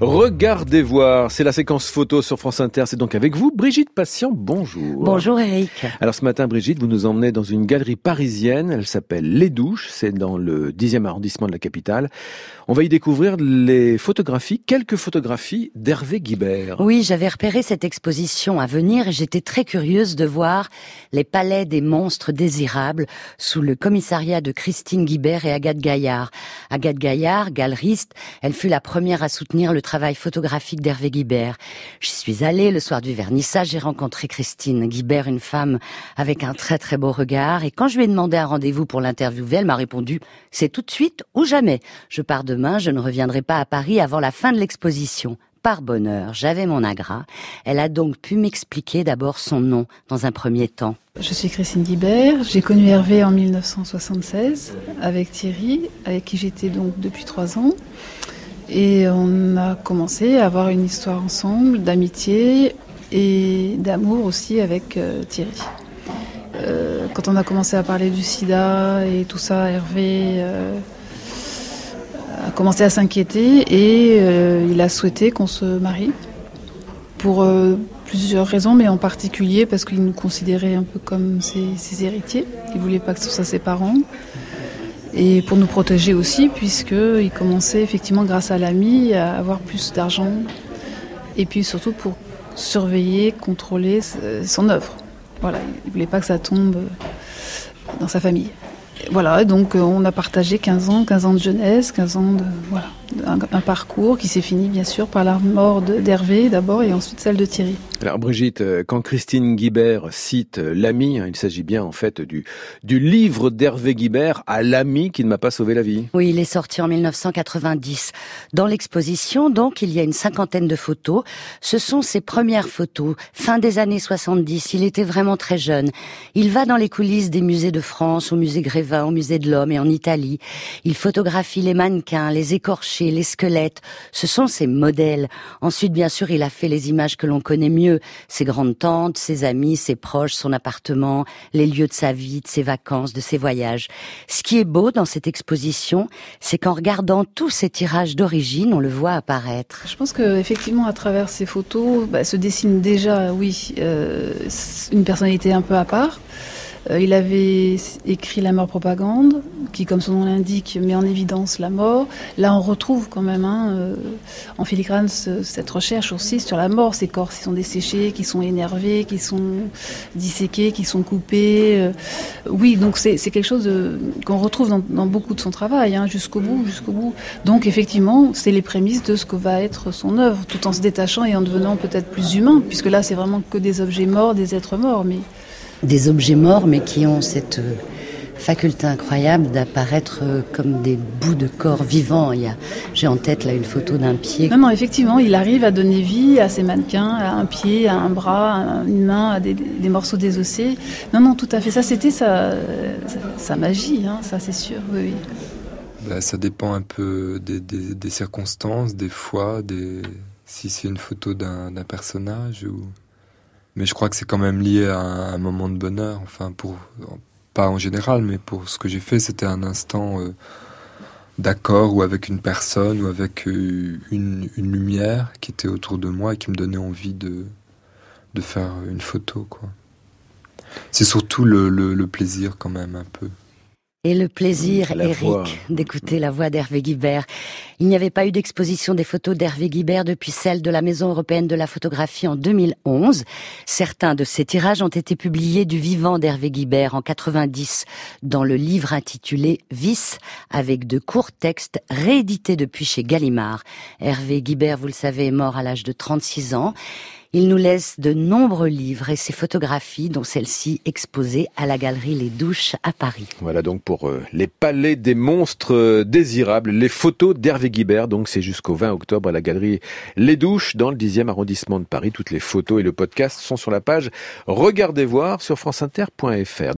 Regardez voir, c'est la séquence photo sur France Inter. C'est donc avec vous, Brigitte Patient. Bonjour. Bonjour Eric. Alors ce matin, Brigitte, vous nous emmenez dans une galerie parisienne. Elle s'appelle Les Douches. C'est dans le 10e arrondissement de la capitale. On va y découvrir les photographies, quelques photographies d'Hervé Guibert. Oui, j'avais repéré cette exposition à venir et j'étais très curieuse de voir les palais des monstres désirables sous le commissariat de Christine Guibert et Agathe Gaillard. Agathe Gaillard, galeriste, elle fut la première à soutenir le travail photographique d'Hervé Guibert. J'y suis allée le soir du vernissage, j'ai rencontré Christine Guibert, une femme avec un très très beau regard et quand je lui ai demandé un rendez-vous pour l'interviewer, elle m'a répondu c'est tout de suite ou jamais. Je pars de demain, je ne reviendrai pas à Paris avant la fin de l'exposition. Par bonheur, j'avais mon agra. Elle a donc pu m'expliquer d'abord son nom dans un premier temps. Je suis Christine Guibert. J'ai connu Hervé en 1976 avec Thierry, avec qui j'étais donc depuis trois ans. Et on a commencé à avoir une histoire ensemble d'amitié et d'amour aussi avec euh, Thierry. Euh, quand on a commencé à parler du sida et tout ça, Hervé euh, a commencé à s'inquiéter et il a souhaité qu'on se marie pour plusieurs raisons, mais en particulier parce qu'il nous considérait un peu comme ses, héritiers. Il voulait pas que ce soit ses parents. Et pour nous protéger aussi, puisqu'il commençait effectivement, grâce à l'ami, à avoir plus d'argent. Et puis surtout pour surveiller, contrôler son œuvre. Voilà, il voulait pas que ça tombe dans sa famille. Voilà, donc euh, on a partagé 15 ans, 15 ans de jeunesse, 15 ans de voilà, un, parcours qui s'est fini bien sûr par la mort d'Hervé d'abord et ensuite celle de Thierry. Alors Brigitte, euh, quand Christine Guibert cite euh, l'ami, hein, il s'agit bien en fait du, du livre d'Hervé Guibert à l'ami qui ne m'a pas sauvé la vie. Oui, il est sorti en 1990. Dans l'exposition, donc, il y a une cinquantaine de photos. Ce sont ses premières photos, fin des années 70. Il était vraiment très jeune. Il va dans les coulisses des musées de France, au musée Grévin, au musée de l'Homme et en Italie. Il photographie les mannequins, les écorchés, les squelettes, ce sont ses modèles. Ensuite, bien sûr, il a fait les images que l'on connaît mieux, ses grandes tantes, ses amis, ses proches, son appartement, les lieux de sa vie, de ses vacances, de ses voyages. Ce qui est beau dans cette exposition, c'est qu'en regardant tous ces tirages d'origine, on le voit apparaître. Je pense que effectivement, à travers ces photos, bah, se dessine déjà, oui, euh, une personnalité un peu à part. Euh, il avait écrit La mort propagande, qui, comme son nom l'indique, met en évidence la mort. Là, on retrouve quand même hein, euh, en filigrane cette recherche aussi sur la mort, ces corps qui sont desséchés, qui sont énervés, qui sont disséqués, qui sont coupés. Euh. oui, donc c'est quelque chose qu'on retrouve dans, beaucoup de son travail, hein, jusqu'au bout, jusqu'au bout. Donc effectivement, c'est les prémices de ce que va être son œuvre, tout en se détachant et en devenant peut-être plus humain, puisque là, c'est vraiment que des objets morts, des êtres morts, mais des objets morts, mais qui ont cette euh, faculté incroyable d'apparaître euh, comme des bouts de corps vivants. j'ai en tête là une photo d'un pied. Non, non, effectivement, il arrive à donner vie à ces mannequins, à un pied, à un bras, à une main, à des, morceaux désossés. Non, non, tout à fait. Ça, c'était sa, sa, magie, hein, ça, c'est sûr. Oui. Bah, ça dépend un peu des, circonstances, des fois, des... si c'est une photo d'un personnage ou mais je crois que c'est quand même lié à un, moment de bonheur. Enfin, pour pas en général, mais pour ce que j'ai fait, c'était un instant euh, d'accord ou avec une personne ou avec euh, une, une, lumière qui était autour de moi et qui me donnait envie de de faire une photo, quoi. C'est surtout le, le, le plaisir quand même un peu. Et le plaisir, Eric, d'écouter la voix d'Hervé Guibert. Il n'y avait pas eu d'exposition des photos d'Hervé Guibert depuis celle de la Maison européenne de la photographie en 2011. Certains de ces tirages ont été publiés du vivant d'Hervé Guibert en 90 dans le livre intitulé Vice, avec de courts textes réédités depuis chez Gallimard. Hervé Guibert, vous le savez, est mort à l'âge de 36 ans. Il nous laisse de nombreux livres et ses photographies, dont celle-ci exposée à la galerie Les Douches à Paris. Voilà donc pour euh, les palais des monstres euh, désirables, les photos d'Hervé Guibert. Donc c'est jusqu'au 20 octobre à la galerie Les Douches dans le 10e arrondissement de Paris. Toutes les photos et le podcast sont sur la page Regardez voir sur franceinter.fr.